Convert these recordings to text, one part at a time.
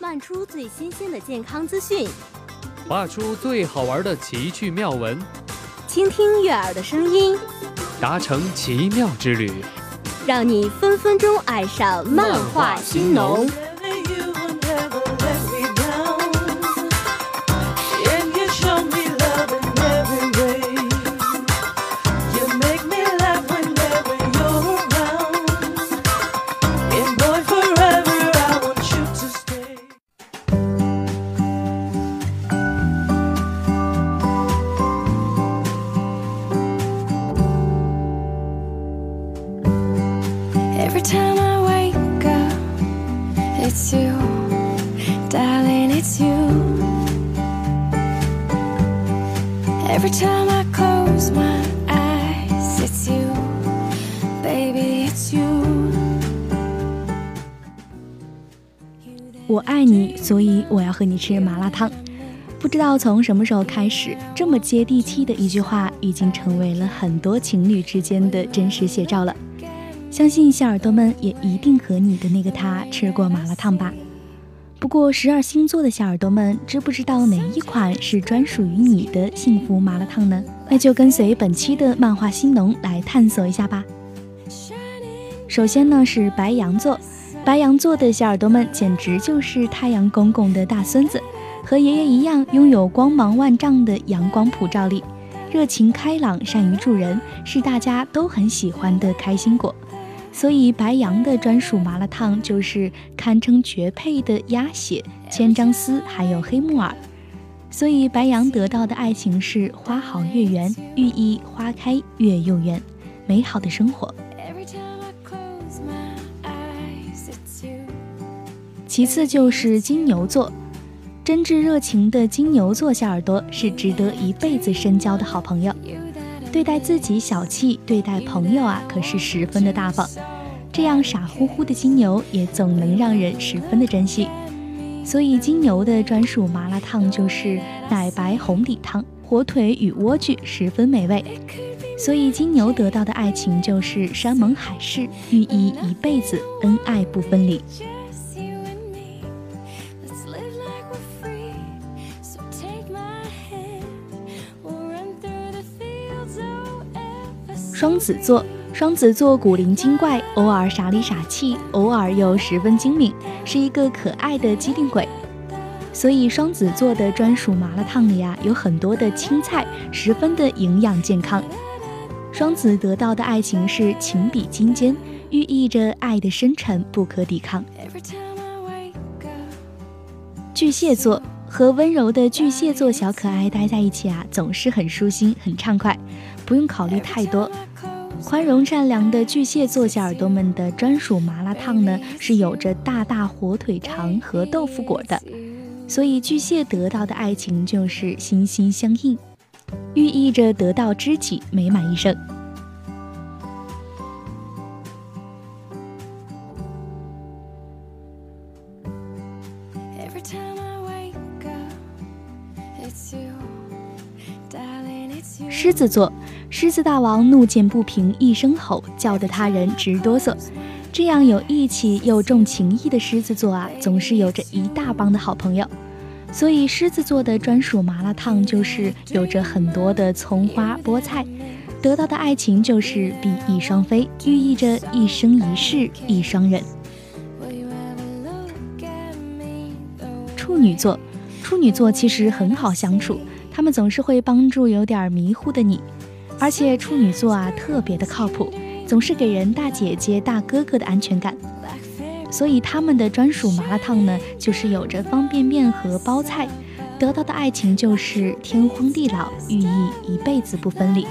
漫出最新鲜的健康资讯，画出最好玩的奇趣妙文，倾听悦耳的声音，达成奇妙之旅，让你分分钟爱上漫画新农。It's you darling it's you. Every time i close my eyes it's you baby it's you. 我爱你所以我要和你吃麻辣烫不知道从什么时候开始这么接地气的一句话已经成为了很多情侣之间的真实写照了。相信小耳朵们也一定和你的那个他吃过麻辣烫吧。不过十二星座的小耳朵们，知不知道哪一款是专属于你的幸福麻辣烫呢？那就跟随本期的漫画新农来探索一下吧。首先呢是白羊座，白羊座的小耳朵们简直就是太阳公公的大孙子，和爷爷一样拥有光芒万丈的阳光普照力，热情开朗，善于助人，是大家都很喜欢的开心果。所以白羊的专属麻辣烫就是堪称绝配的鸭血、千张丝，还有黑木耳。所以白羊得到的爱情是花好月圆，寓意花开月又圆，美好的生活。其次就是金牛座，真挚热情的金牛座小耳朵是值得一辈子深交的好朋友。对待自己小气，对待朋友啊，可是十分的大方。这样傻乎乎的金牛，也总能让人十分的珍惜。所以金牛的专属麻辣烫就是奶白红底汤，火腿与莴苣十分美味。所以金牛得到的爱情就是山盟海誓，寓意一辈子恩爱不分离。双子座，双子座古灵精怪，偶尔傻里傻气，偶尔又十分精明，是一个可爱的机灵鬼。所以双子座的专属麻辣烫里啊，有很多的青菜，十分的营养健康。双子得到的爱情是情比金坚，寓意着爱的深沉不可抵抗。巨蟹座和温柔的巨蟹座小可爱待在一起啊，总是很舒心，很畅快，不用考虑太多。宽容善良的巨蟹座小耳朵们的专属麻辣烫呢，是有着大大火腿肠和豆腐果的，所以巨蟹得到的爱情就是心心相印，寓意着得到知己，美满一生。狮子座。狮子大王怒见不平一声吼，叫得他人直哆嗦。这样有义气又重情义的狮子座啊，总是有着一大帮的好朋友。所以狮子座的专属麻辣烫就是有着很多的葱花菠菜，得到的爱情就是比翼双飞，寓意着一生一世一双人。处女座，处女座其实很好相处，他们总是会帮助有点迷糊的你。而且处女座啊，特别的靠谱，总是给人大姐姐、大哥哥的安全感。所以他们的专属麻辣烫呢，就是有着方便面和包菜，得到的爱情就是天荒地老，寓意一辈子不分离。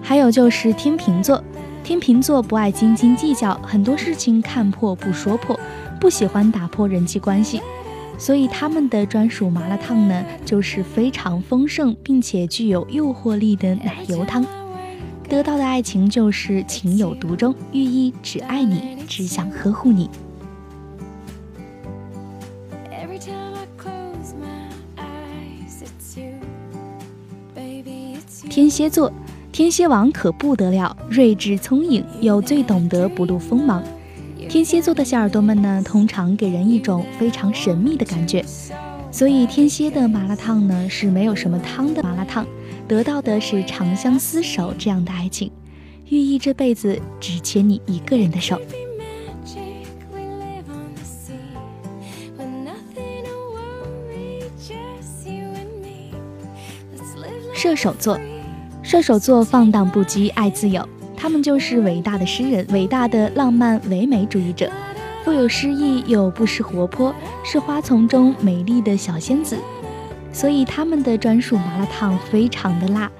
还有就是天平座，天平座不爱斤斤计较，很多事情看破不说破，不喜欢打破人际关系。所以他们的专属麻辣烫呢，就是非常丰盛并且具有诱惑力的奶油汤。得到的爱情就是情有独钟，寓意只爱你，只想呵护你。天蝎座。天蝎王可不得了，睿智聪颖，又最懂得不露锋芒。天蝎座的小耳朵们呢，通常给人一种非常神秘的感觉，所以天蝎的麻辣烫呢是没有什么汤的麻辣烫，得到的是长相厮守这样的爱情，寓意这辈子只牵你一个人的手。射手座，射手座放荡不羁，爱自由。他们就是伟大的诗人，伟大的浪漫唯美主义者，富有诗意又不失活泼，是花丛中美丽的小仙子。所以他们的专属麻辣烫非常的辣，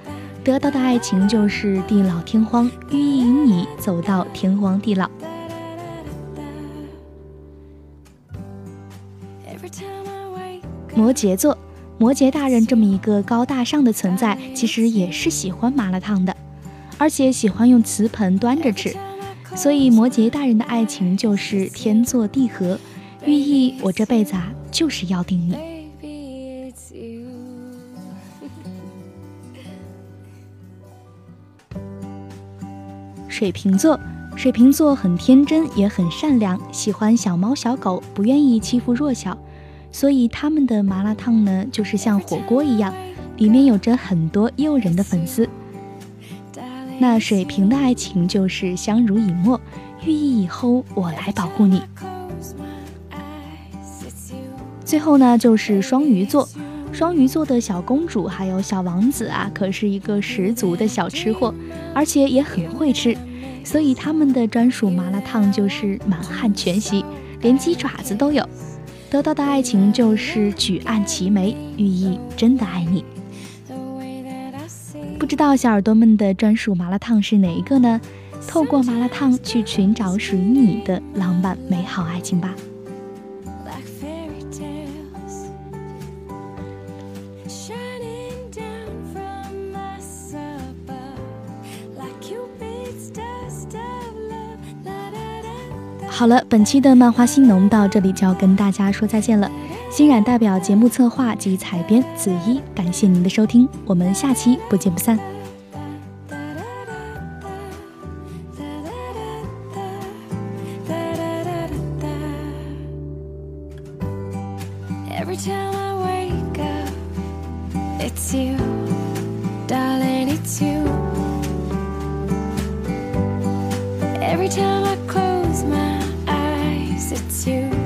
得到的爱情就是地老天荒，寓意与你走到天荒地老。摩羯座。摩羯大人这么一个高大上的存在，其实也是喜欢麻辣烫的，而且喜欢用瓷盆端着吃。所以摩羯大人的爱情就是天作地合，寓意我这辈子啊就是要定你。水瓶座，水瓶座很天真也很善良，喜欢小猫小狗，不愿意欺负弱小。所以他们的麻辣烫呢，就是像火锅一样，里面有着很多诱人的粉丝。那水瓶的爱情就是相濡以沫，寓意以后我来保护你。最后呢，就是双鱼座，双鱼座的小公主还有小王子啊，可是一个十足的小吃货，而且也很会吃，所以他们的专属麻辣烫就是满汉全席，连鸡爪子都有。得到的爱情就是举案齐眉，寓意真的爱你。不知道小耳朵们的专属麻辣烫是哪一个呢？透过麻辣烫去寻找属于你的浪漫美好爱情吧。好了，本期的漫画新农到这里就要跟大家说再见了。欣冉代表节目策划及采编子一，感谢您的收听，我们下期不见不散。Every time I close my eyes, it's you.